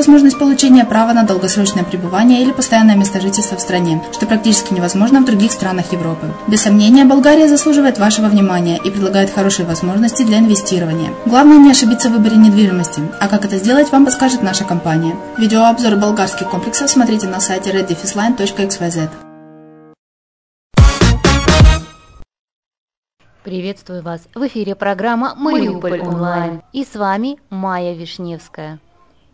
возможность получения права на долгосрочное пребывание или постоянное место жительства в стране, что практически невозможно в других странах Европы. Без сомнения, Болгария заслуживает вашего внимания и предлагает хорошие возможности для инвестирования. Главное не ошибиться в выборе недвижимости, а как это сделать, вам подскажет наша компания. Видеообзор болгарских комплексов смотрите на сайте reddefisline.xyz. Приветствую вас! В эфире программа «Мариуполь онлайн» и с вами Майя Вишневская.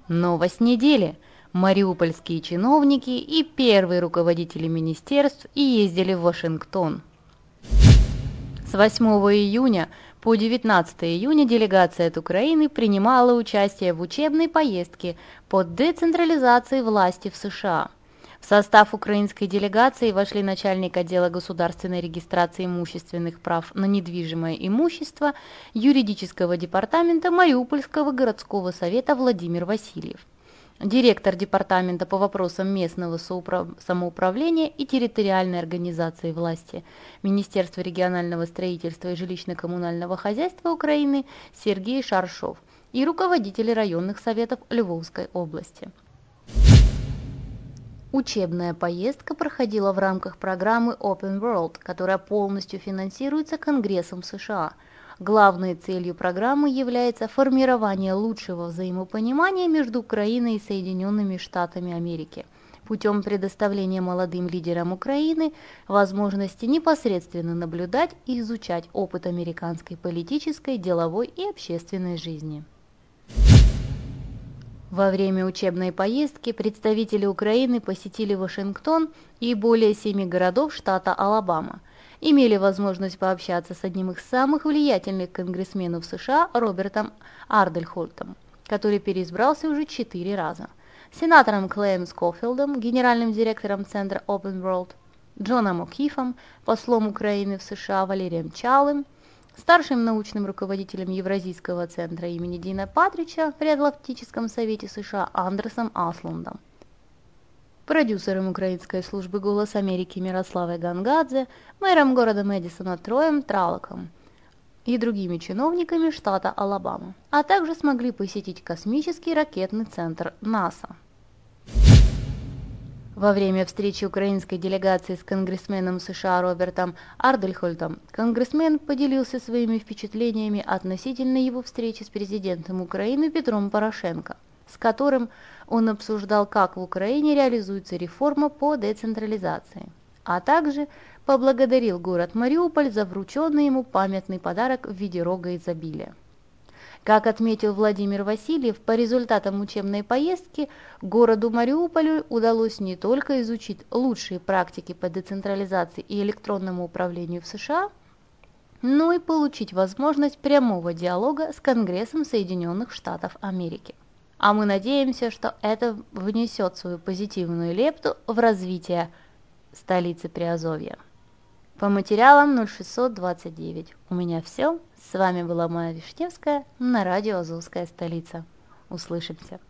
Новость недели. Мариупольские чиновники и первые руководители министерств ездили в Вашингтон. С 8 июня по 19 июня делегация от Украины принимала участие в учебной поездке по децентрализации власти в США. В состав украинской делегации вошли начальник отдела государственной регистрации имущественных прав на недвижимое имущество юридического департамента Мариупольского городского совета Владимир Васильев директор Департамента по вопросам местного самоуправления и территориальной организации власти Министерства регионального строительства и жилищно-коммунального хозяйства Украины Сергей Шаршов и руководители районных советов Львовской области. Учебная поездка проходила в рамках программы Open World, которая полностью финансируется Конгрессом США – Главной целью программы является формирование лучшего взаимопонимания между Украиной и Соединенными Штатами Америки путем предоставления молодым лидерам Украины возможности непосредственно наблюдать и изучать опыт американской политической, деловой и общественной жизни. Во время учебной поездки представители Украины посетили Вашингтон и более семи городов штата Алабама – имели возможность пообщаться с одним из самых влиятельных конгрессменов США Робертом Ардельхольтом, который переизбрался уже четыре раза, сенатором Клеем Скофилдом, генеральным директором Центра Open World, Джоном О'Кифом, послом Украины в США Валерием Чалым, старшим научным руководителем Евразийского центра имени Дина Патрича при Атлантическом совете США Андерсом Асландом продюсером украинской службы «Голос Америки» Мирославой Гангадзе, мэром города Мэдисона Троем Тралоком и другими чиновниками штата Алабама, а также смогли посетить космический ракетный центр НАСА. Во время встречи украинской делегации с конгрессменом США Робертом Ардельхольтом конгрессмен поделился своими впечатлениями относительно его встречи с президентом Украины Петром Порошенко, с которым он обсуждал, как в Украине реализуется реформа по децентрализации, а также поблагодарил город Мариуполь за врученный ему памятный подарок в виде рога изобилия. Как отметил Владимир Васильев, по результатам учебной поездки городу Мариуполю удалось не только изучить лучшие практики по децентрализации и электронному управлению в США, но и получить возможность прямого диалога с Конгрессом Соединенных Штатов Америки. А мы надеемся, что это внесет свою позитивную лепту в развитие столицы Приазовья. По материалам 0629. У меня все. С вами была Майя Вишневская на радио «Азовская столица». Услышимся.